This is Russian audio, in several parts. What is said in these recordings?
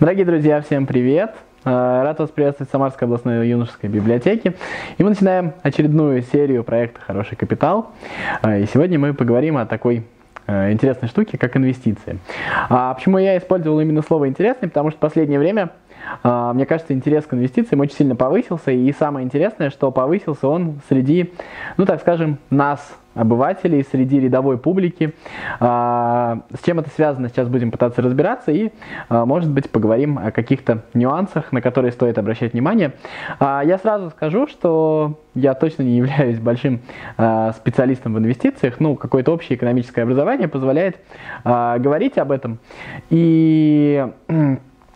Дорогие друзья, всем привет! Э, рад вас приветствовать в Самарской областной юношеской библиотеке. И мы начинаем очередную серию проекта «Хороший капитал». Э, и сегодня мы поговорим о такой э, интересной штуке, как инвестиции. А почему я использовал именно слово «интересный»? Потому что в последнее время мне кажется, интерес к инвестициям очень сильно повысился, и самое интересное, что повысился он среди, ну так скажем, нас, обывателей, среди рядовой публики. А, с чем это связано, сейчас будем пытаться разбираться и, а, может быть, поговорим о каких-то нюансах, на которые стоит обращать внимание. Я сразу скажу, что я точно не являюсь большим специалистом в инвестициях, ну, какое-то общее экономическое образование позволяет говорить об этом. И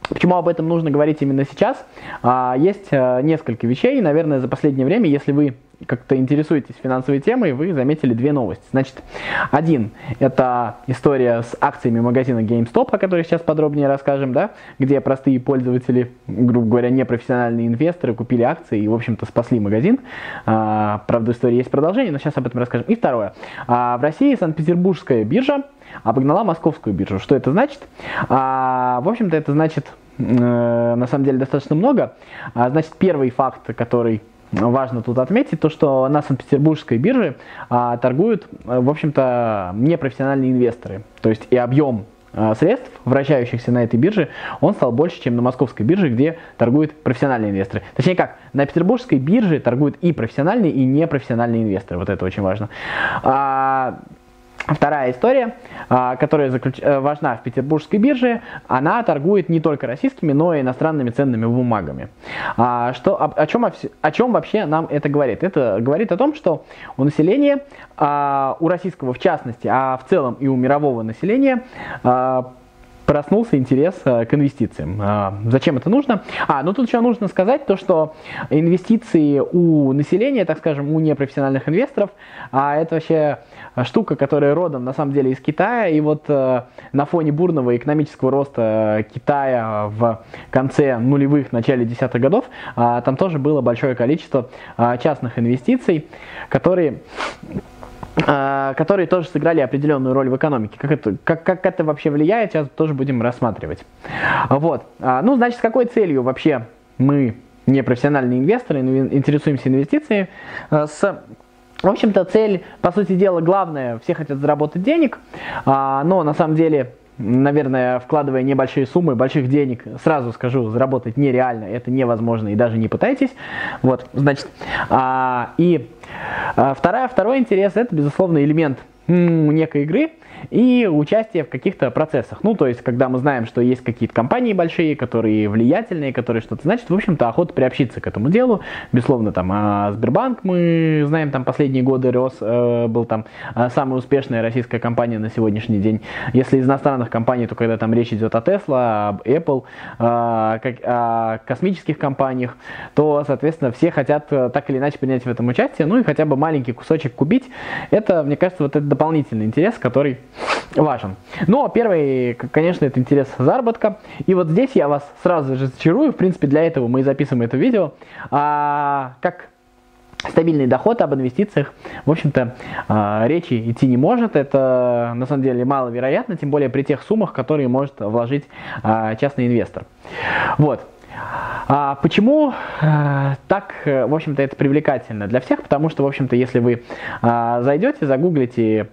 Почему об этом нужно говорить именно сейчас? А, есть э, несколько вещей. Наверное, за последнее время, если вы как-то интересуетесь финансовой темой, вы заметили две новости. Значит, один – это история с акциями магазина GameStop, о которой сейчас подробнее расскажем, да, где простые пользователи, грубо говоря, непрофессиональные инвесторы купили акции и, в общем-то, спасли магазин. А, правда, история есть продолжение, но сейчас об этом расскажем. И второе. А, в России Санкт-Петербургская биржа обогнала московскую биржу. Что это значит? А, в общем-то, это значит э, на самом деле достаточно много. А, значит, первый факт, который важно тут отметить, то, что на Санкт-Петербургской бирже а, торгуют, э, в общем-то, непрофессиональные инвесторы. То есть и объем а, средств, вращающихся на этой бирже, он стал больше, чем на московской бирже, где торгуют профессиональные инвесторы. Точнее как, на петербургской бирже торгуют и профессиональные, и непрофессиональные инвесторы. Вот это очень важно. А, Вторая история, а, которая заключ... Э, важна в петербургской бирже, она торгует не только российскими, но и иностранными ценными бумагами. А, что, о, о, чем, о чем вообще нам это говорит? Это говорит о том, что у населения, а, у российского в частности, а в целом и у мирового населения проснулся интерес э, к инвестициям. А, зачем это нужно? А, ну тут еще нужно сказать то, что инвестиции у населения, так скажем, у непрофессиональных инвесторов, а это вообще штука, которая родом на самом деле из Китая, и вот э, на фоне бурного экономического роста Китая в конце нулевых, начале десятых годов, а, там тоже было большое количество а, частных инвестиций, которые которые тоже сыграли определенную роль в экономике. Как это, как, как это вообще влияет, сейчас тоже будем рассматривать. Вот. А, ну, значит, с какой целью вообще мы, непрофессиональные инвесторы, интересуемся инвестициями? А, с в общем-то, цель, по сути дела, главная, все хотят заработать денег, но на самом деле наверное, вкладывая небольшие суммы, больших денег, сразу скажу, заработать нереально, это невозможно и даже не пытайтесь. Вот, значит, а, и а, вторая, второй интерес, это, безусловно, элемент некой игры, и участие в каких-то процессах. Ну, то есть, когда мы знаем, что есть какие-то компании большие, которые влиятельные, которые что-то значит, в общем-то, охота приобщиться к этому делу. Безусловно, там, а Сбербанк, мы знаем, там, последние годы рос, э, был там э, самая успешная российская компания на сегодняшний день. Если из иностранных компаний, то когда там речь идет о Tesla, об Apple, э, как, о космических компаниях, то, соответственно, все хотят э, так или иначе принять в этом участие, ну и хотя бы маленький кусочек купить. Это, мне кажется, вот это дополнительный интерес, который важен. Но первый, конечно, это интерес заработка. И вот здесь я вас сразу же зачарую. В принципе, для этого мы и записываем это видео. А, как стабильный доход об инвестициях, в общем-то, а, речи идти не может. Это, на самом деле, маловероятно, тем более при тех суммах, которые может вложить а, частный инвестор. Вот. А почему а, так, в общем-то, это привлекательно для всех? Потому что, в общем-то, если вы а, зайдете, загуглите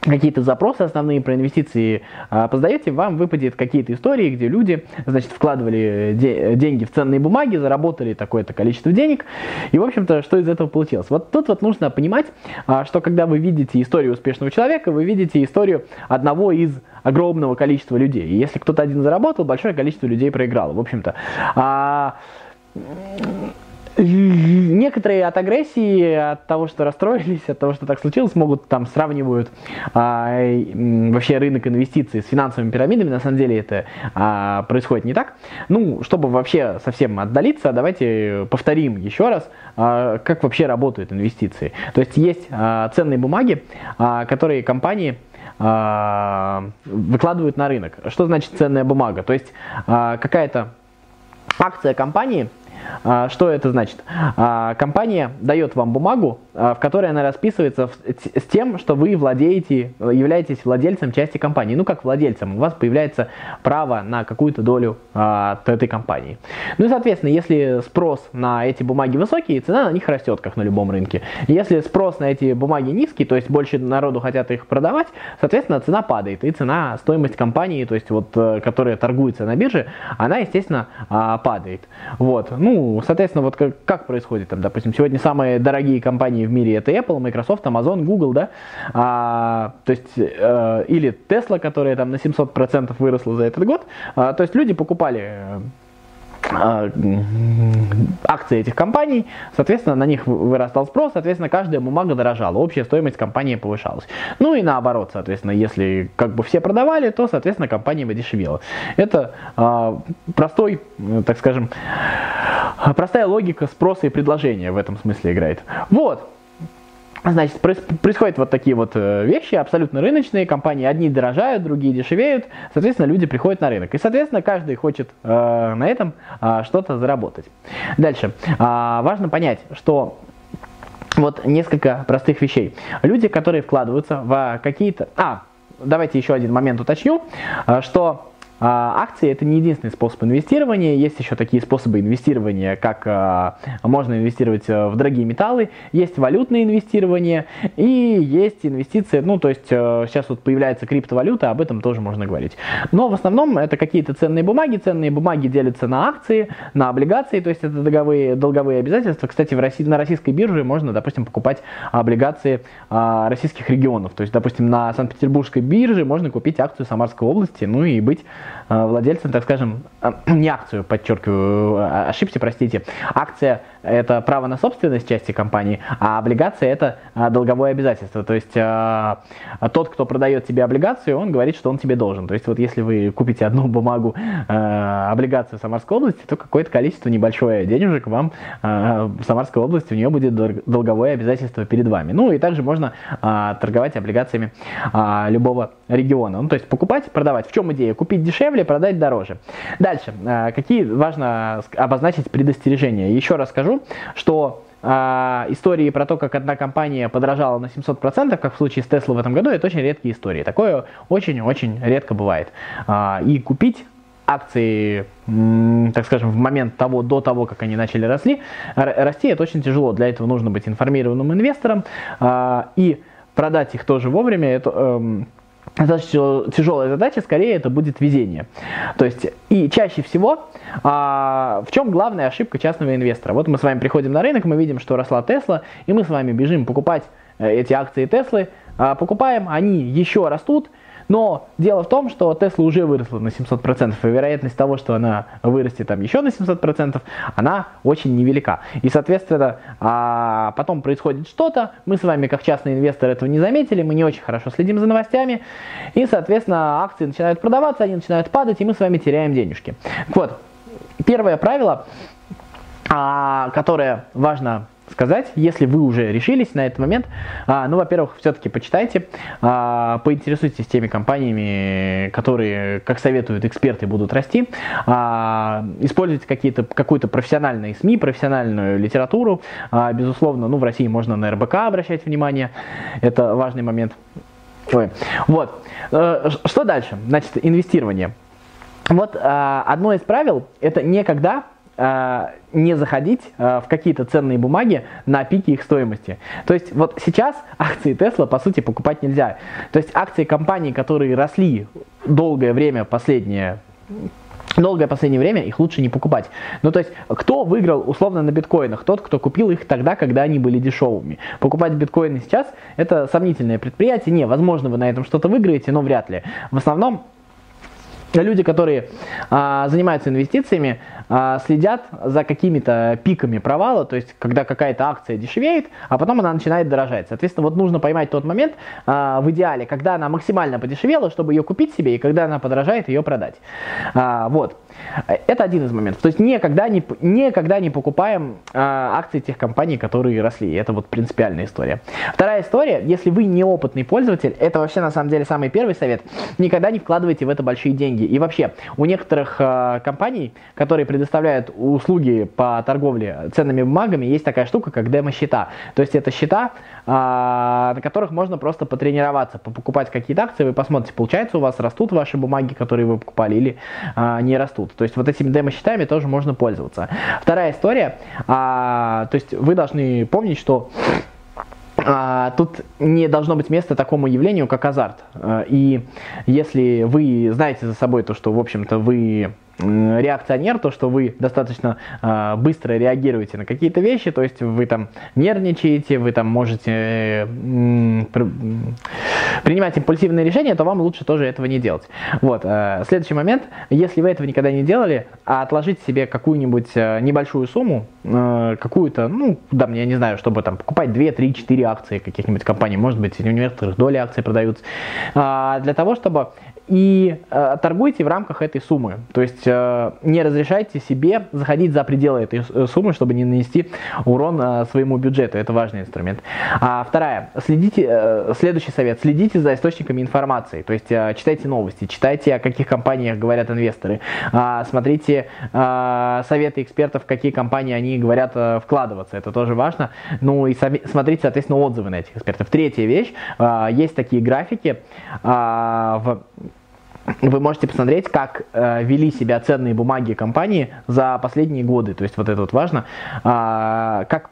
какие-то запросы основные про инвестиции а, вам выпадет какие-то истории, где люди, значит, вкладывали де- деньги в ценные бумаги, заработали такое-то количество денег, и, в общем-то, что из этого получилось? Вот тут вот нужно понимать, а, что когда вы видите историю успешного человека, вы видите историю одного из огромного количества людей. И если кто-то один заработал, большое количество людей проиграло, в общем-то. А, некоторые от агрессии, от того, что расстроились, от того, что так случилось, могут там сравнивают а, вообще рынок инвестиций с финансовыми пирамидами. На самом деле это а, происходит не так. Ну, чтобы вообще совсем отдалиться, давайте повторим еще раз, а, как вообще работают инвестиции. То есть есть а, ценные бумаги, а, которые компании а, выкладывают на рынок. Что значит ценная бумага? То есть а, какая-то акция компании – что это значит? А, компания дает вам бумагу, в которой она расписывается с тем, что вы владеете, являетесь владельцем части компании. Ну, как владельцем, у вас появляется право на какую-то долю от этой компании. Ну и, соответственно, если спрос на эти бумаги высокий, цена на них растет, как на любом рынке. Если спрос на эти бумаги низкий, то есть больше народу хотят их продавать, соответственно, цена падает. И цена, стоимость компании, то есть вот, э, которая торгуется на бирже, она, естественно, а, падает. Вот. Ну, соответственно, вот как, как происходит там, допустим, сегодня самые дорогие компании в мире это Apple, Microsoft, Amazon, Google, да, а, то есть, э, или Tesla, которая там на 700% выросла за этот год, а, то есть люди покупали э, акции этих компаний, соответственно, на них вырастал спрос, соответственно, каждая бумага дорожала, общая стоимость компании повышалась. Ну и наоборот, соответственно, если как бы все продавали, то, соответственно, компания дешевела. Это э, простой, так скажем, простая логика спроса и предложения в этом смысле играет. Вот. Значит, происходят вот такие вот э, вещи, абсолютно рыночные, компании одни дорожают, другие дешевеют, соответственно, люди приходят на рынок. И, соответственно, каждый хочет э, на этом э, что-то заработать. Дальше. Э, важно понять, что вот несколько простых вещей. Люди, которые вкладываются в какие-то... А, давайте еще один момент уточню, что а, акции это не единственный способ инвестирования, есть еще такие способы инвестирования, как а, можно инвестировать э, в дорогие металлы, есть валютное инвестирование и есть инвестиции, ну то есть э, сейчас вот появляется криптовалюта, об этом тоже можно говорить. Но в основном это какие-то ценные бумаги, ценные бумаги делятся на акции, на облигации, то есть это долговые, долговые обязательства. Кстати, в России, на российской бирже можно, допустим, покупать облигации а, российских регионов, то есть, допустим, на Санкт-Петербургской бирже можно купить акцию Самарской области, ну и быть Э, владельцем, так скажем, э, не акцию, подчеркиваю, э, ошибся, простите. Акция – это право на собственность части компании, а облигация – это долговое обязательство. То есть тот, кто продает тебе облигацию, он говорит, что он тебе должен. То есть вот если вы купите одну бумагу, облигацию Самарской области, то какое-то количество небольшое денежек вам в Самарской области, у нее будет долговое обязательство перед вами. Ну и также можно торговать облигациями любого региона. Ну, то есть покупать, продавать. В чем идея? Купить дешевле, продать дороже. Дальше. А, какие важно обозначить предостережения? Еще раз скажу, что а, истории про то, как одна компания подорожала на 700%, как в случае с Tesla в этом году, это очень редкие истории. Такое очень-очень редко бывает. А, и купить акции, так скажем, в момент того, до того, как они начали росли, расти, это очень тяжело. Для этого нужно быть информированным инвестором. И продать их тоже вовремя, это эм, достаточно тяжелая задача, скорее это будет везение. То есть, и чаще всего, а, в чем главная ошибка частного инвестора? Вот мы с вами приходим на рынок, мы видим, что росла Тесла, и мы с вами бежим покупать э, эти акции Теслы, а, покупаем, они еще растут, но дело в том, что Tesla уже выросла на 700%, и вероятность того, что она вырастет там еще на 700%, она очень невелика. И, соответственно, а потом происходит что-то, мы с вами, как частный инвестор, этого не заметили, мы не очень хорошо следим за новостями, и, соответственно, акции начинают продаваться, они начинают падать, и мы с вами теряем денежки. Вот, первое правило, а, которое важно сказать, если вы уже решились на этот момент. А, ну, во-первых, все-таки почитайте, а, поинтересуйтесь теми компаниями, которые, как советуют эксперты, будут расти. А, используйте какие-то, какую-то профессиональные СМИ, профессиональную литературу. А, безусловно, ну, в России можно на РБК обращать внимание. Это важный момент. Ой. Вот. Э, что дальше? Значит, инвестирование. Вот а, одно из правил – это никогда не заходить а, в какие-то ценные бумаги на пике их стоимости. То есть вот сейчас акции Tesla по сути покупать нельзя. То есть акции компаний, которые росли долгое время, последнее долгое последнее время их лучше не покупать. Ну, то есть, кто выиграл условно на биткоинах? Тот, кто купил их тогда, когда они были дешевыми. Покупать биткоины сейчас – это сомнительное предприятие. Не, возможно, вы на этом что-то выиграете, но вряд ли. В основном люди, которые а, занимаются инвестициями, следят за какими-то пиками провала, то есть когда какая-то акция дешевеет, а потом она начинает дорожать. Соответственно, вот нужно поймать тот момент а, в идеале, когда она максимально подешевела, чтобы ее купить себе, и когда она подорожает, ее продать. А, вот. Это один из моментов. То есть никогда не, никогда не покупаем а, акции тех компаний, которые росли. Это вот принципиальная история. Вторая история, если вы неопытный пользователь, это вообще на самом деле самый первый совет, никогда не вкладывайте в это большие деньги. И вообще, у некоторых а, компаний, которые предоставляют предоставляют услуги по торговле ценными бумагами, есть такая штука, как демо-счета. То есть это счета, а, на которых можно просто потренироваться, покупать какие-то акции, вы посмотрите, получается у вас растут ваши бумаги, которые вы покупали, или а, не растут. То есть вот этими демо-счетами тоже можно пользоваться. Вторая история, а, то есть вы должны помнить, что тут не должно быть места такому явлению, как азарт. И если вы знаете за собой то, что, в общем-то, вы реакционер, то, что вы достаточно э, быстро реагируете на какие-то вещи, то есть вы там нервничаете, вы там можете э, принимать импульсивные решения, то вам лучше тоже этого не делать. Вот. Э, следующий момент, если вы этого никогда не делали, а отложить себе какую-нибудь э, небольшую сумму, э, какую-то, ну, да, я не знаю, чтобы там покупать 2, 3, 4 акции каких-нибудь компаний, может быть, у некоторых доли акций продаются, э, для того, чтобы и э, торгуйте в рамках этой суммы. То есть э, не разрешайте себе заходить за пределы этой э, суммы, чтобы не нанести урон э, своему бюджету. Это важный инструмент. А вторая, следите, э, следующий совет, следите за источниками информации. То есть э, читайте новости, читайте, о каких компаниях говорят инвесторы, э, смотрите э, советы экспертов, какие компании они говорят э, вкладываться. Это тоже важно. Ну и смотрите, соответственно, отзывы на этих экспертов. Третья вещь, э, есть такие графики э, в вы можете посмотреть, как э, вели себя ценные бумаги компании за последние годы. То есть вот это вот важно. Э, как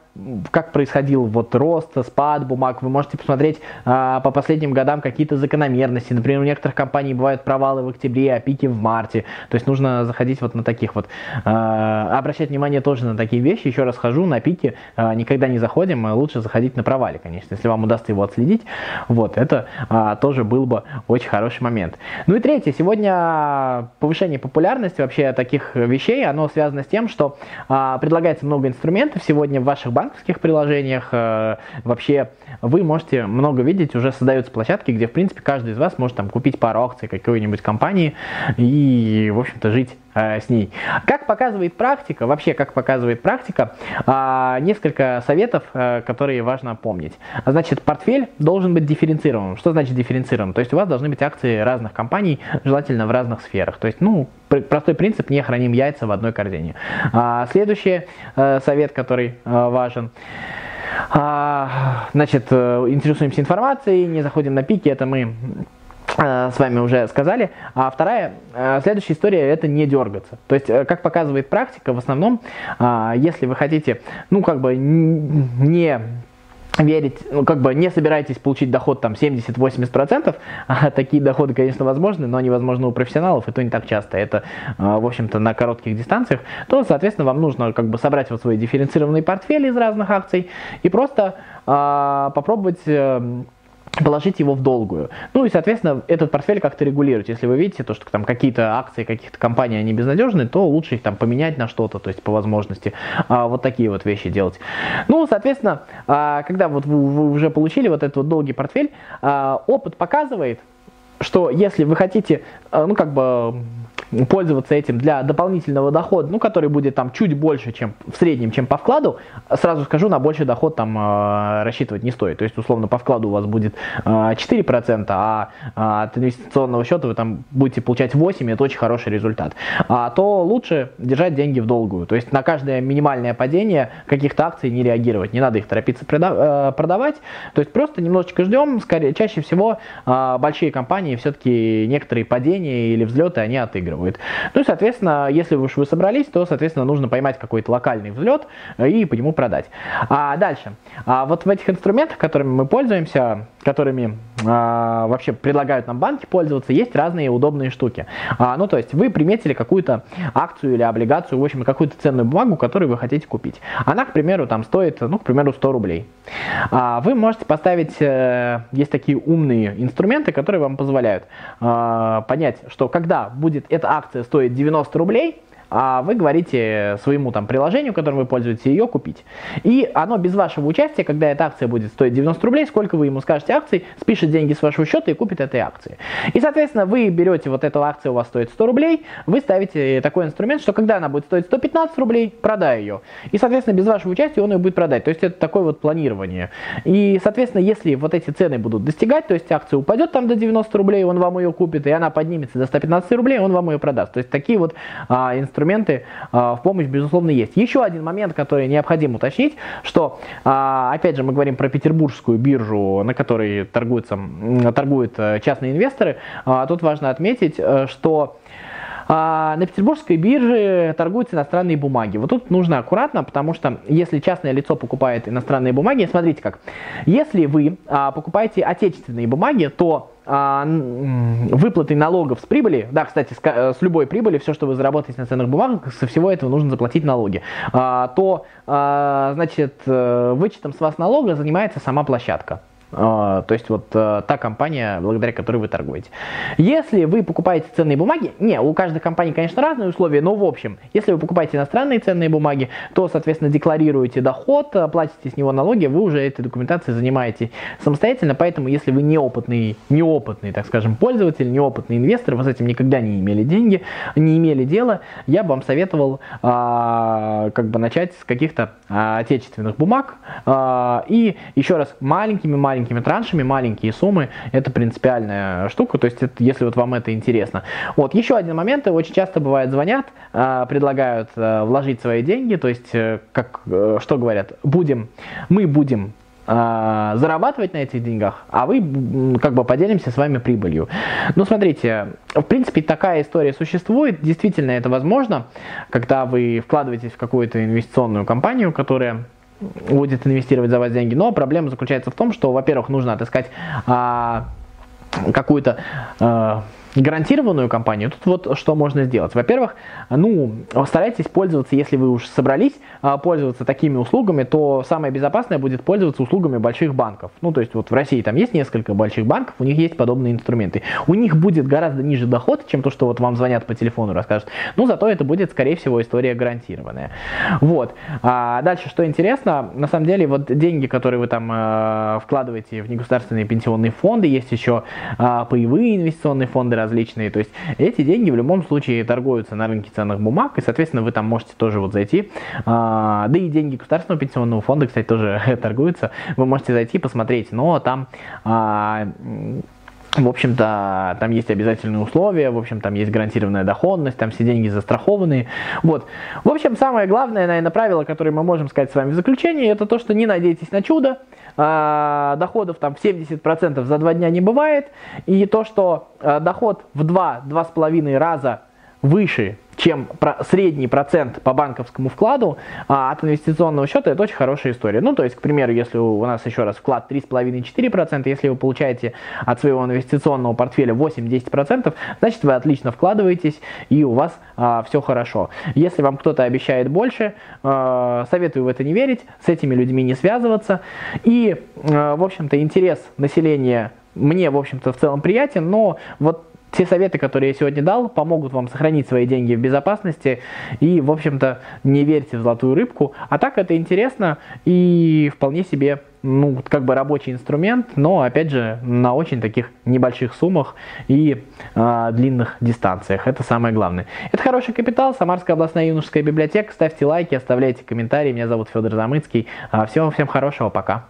как происходил вот рост, спад бумаг. Вы можете посмотреть а, по последним годам какие-то закономерности. Например, у некоторых компаний бывают провалы в октябре, а пики в марте. То есть нужно заходить вот на таких вот, а, обращать внимание тоже на такие вещи. Еще раз хожу на пике, а, никогда не заходим, а лучше заходить на провале, конечно, если вам удастся его отследить. Вот, это а, тоже был бы очень хороший момент. Ну и третье, сегодня повышение популярности вообще таких вещей, оно связано с тем, что а, предлагается много инструментов сегодня в ваших банковских приложениях. Э, вообще вы можете много видеть, уже создаются площадки, где, в принципе, каждый из вас может там купить пару акций какой-нибудь компании и, в общем-то, жить э, с ней. Как показывает практика, вообще как показывает практика, э, несколько советов, э, которые важно помнить. Значит, портфель должен быть дифференцированным. Что значит дифференцированным? То есть у вас должны быть акции разных компаний, желательно в разных сферах. То есть, ну, простой принцип, не храним яйца в одной корзине. А, следующий э, совет, который важен. А, значит, э, интересуемся информацией, не заходим на пики, это мы э, с вами уже сказали. А вторая, э, следующая история, это не дергаться. То есть, как показывает практика, в основном, а, если вы хотите, ну, как бы не верить, ну, как бы не собираетесь получить доход там 70-80%, а такие доходы, конечно, возможны, но они возможны у профессионалов, и то не так часто, это, а, в общем-то, на коротких дистанциях, то, соответственно, вам нужно как бы собрать вот свой дифференцированный портфель из разных акций и просто а, попробовать эм, положить его в долгую. Ну и, соответственно, этот портфель как-то регулировать. Если вы видите, то, что там какие-то акции каких-то компаний, они безнадежны, то лучше их там поменять на что-то, то есть по возможности а, вот такие вот вещи делать. Ну, соответственно, а, когда вот вы, вы уже получили вот этот вот долгий портфель, а, опыт показывает, что если вы хотите, а, ну, как бы пользоваться этим для дополнительного дохода, ну, который будет там чуть больше, чем в среднем, чем по вкладу, сразу скажу, на больший доход там э, рассчитывать не стоит. То есть, условно, по вкладу у вас будет э, 4%, а э, от инвестиционного счета вы там будете получать 8%, это очень хороший результат. А, то лучше держать деньги в долгую. То есть, на каждое минимальное падение каких-то акций не реагировать. Не надо их торопиться э, продавать. То есть, просто немножечко ждем. Скорее, чаще всего э, большие компании все-таки некоторые падения или взлеты они отыгрывают устраивает. Ну и, соответственно, если уж вы собрались, то, соответственно, нужно поймать какой-то локальный взлет э, и по нему продать. А дальше. А вот в этих инструментах, которыми мы пользуемся, которыми а, вообще предлагают нам банки пользоваться, есть разные удобные штуки. А, ну, то есть вы приметили какую-то акцию или облигацию, в общем, какую-то ценную бумагу, которую вы хотите купить. Она, к примеру, там стоит, ну, к примеру, 100 рублей. А, вы можете поставить, э, есть такие умные инструменты, которые вам позволяют а, понять, что когда будет эта акция стоит 90 рублей, а вы говорите своему там приложению, которым вы пользуетесь, ее купить. И оно без вашего участия, когда эта акция будет стоить 90 рублей, сколько вы ему скажете акций, спишет деньги с вашего счета и купит этой акции. И, соответственно, вы берете вот эту акцию, у вас стоит 100 рублей, вы ставите такой инструмент, что когда она будет стоить 115 рублей, продай ее. И, соответственно, без вашего участия он ее будет продать. То есть это такое вот планирование. И, соответственно, если вот эти цены будут достигать, то есть акция упадет там до 90 рублей, он вам ее купит, и она поднимется до 115 рублей, он вам ее продаст. То есть такие вот а, инструменты инструменты в помощь, безусловно, есть. Еще один момент, который необходимо уточнить, что, опять же, мы говорим про петербургскую биржу, на которой торгуются, торгуют частные инвесторы. Тут важно отметить, что а на петербургской бирже торгуются иностранные бумаги. Вот тут нужно аккуратно, потому что если частное лицо покупает иностранные бумаги, смотрите как. Если вы а, покупаете отечественные бумаги, то а, выплаты налогов с прибыли, да, кстати, с, э, с любой прибыли, все, что вы заработаете на ценных бумагах, со всего этого нужно заплатить налоги, а, то, а, значит, э, вычетом с вас налога занимается сама площадка. А, то есть вот э, та компания, благодаря которой вы торгуете. Если вы покупаете ценные бумаги, не, у каждой компании, конечно, разные условия, но в общем, если вы покупаете иностранные ценные бумаги, то, соответственно, декларируете доход, э, платите с него налоги, вы уже этой документацией занимаете самостоятельно, поэтому если вы неопытный, неопытный, так скажем, пользователь, неопытный инвестор, вы с этим никогда не имели деньги, не имели дела, я бы вам советовал а, как бы начать с каких-то а, отечественных бумаг а, и еще раз маленькими-маленькими маленькими траншами, маленькие суммы, это принципиальная штука, то есть это, если вот вам это интересно. Вот, еще один момент, очень часто бывает звонят, а, предлагают а, вложить свои деньги, то есть, э, как, э, что говорят, будем, мы будем а, зарабатывать на этих деньгах, а вы как бы поделимся с вами прибылью. Ну, смотрите, в принципе, такая история существует, действительно это возможно, когда вы вкладываетесь в какую-то инвестиционную компанию, которая будет инвестировать за вас деньги. Но проблема заключается в том, что, во-первых, нужно отыскать а, какую-то а, гарантированную компанию, тут вот что можно сделать. Во-первых, ну, старайтесь пользоваться, если вы уж собрались а, пользоваться такими услугами, то самое безопасное будет пользоваться услугами больших банков. Ну, то есть вот в России там есть несколько больших банков, у них есть подобные инструменты. У них будет гораздо ниже доход, чем то, что вот вам звонят по телефону и расскажут. Но зато это будет, скорее всего, история гарантированная. Вот. А дальше, что интересно, на самом деле, вот деньги, которые вы там э, вкладываете в негосударственные пенсионные фонды, есть еще э, паевые инвестиционные фонды, различные. То есть эти деньги в любом случае торгуются на рынке ценных бумаг, и, соответственно, вы там можете тоже вот зайти. А, да и деньги Государственного пенсионного фонда, кстати, тоже торгуются. Вы можете зайти посмотреть, но там а, в общем-то, там есть обязательные условия, в общем, там есть гарантированная доходность, там все деньги застрахованы. Вот. В общем, самое главное, наверное, правило, которое мы можем сказать с вами в заключении, это то, что не надейтесь на чудо, а, доходов там в 70% за два дня не бывает, и то, что а, доход в 2-2,5 раза выше чем средний процент по банковскому вкладу а, от инвестиционного счета, это очень хорошая история. Ну, то есть, к примеру, если у нас еще раз вклад 3,5-4%, если вы получаете от своего инвестиционного портфеля 8-10%, значит, вы отлично вкладываетесь и у вас а, все хорошо. Если вам кто-то обещает больше, а, советую в это не верить, с этими людьми не связываться. И, а, в общем-то, интерес населения мне, в общем-то, в целом приятен, но вот те советы, которые я сегодня дал, помогут вам сохранить свои деньги в безопасности и, в общем-то, не верьте в золотую рыбку. А так это интересно и вполне себе, ну, как бы рабочий инструмент, но, опять же, на очень таких небольших суммах и э, длинных дистанциях. Это самое главное. Это хороший капитал, Самарская областная юношеская библиотека. Ставьте лайки, оставляйте комментарии. Меня зовут Федор Замыцкий. А, всего всем хорошего, пока.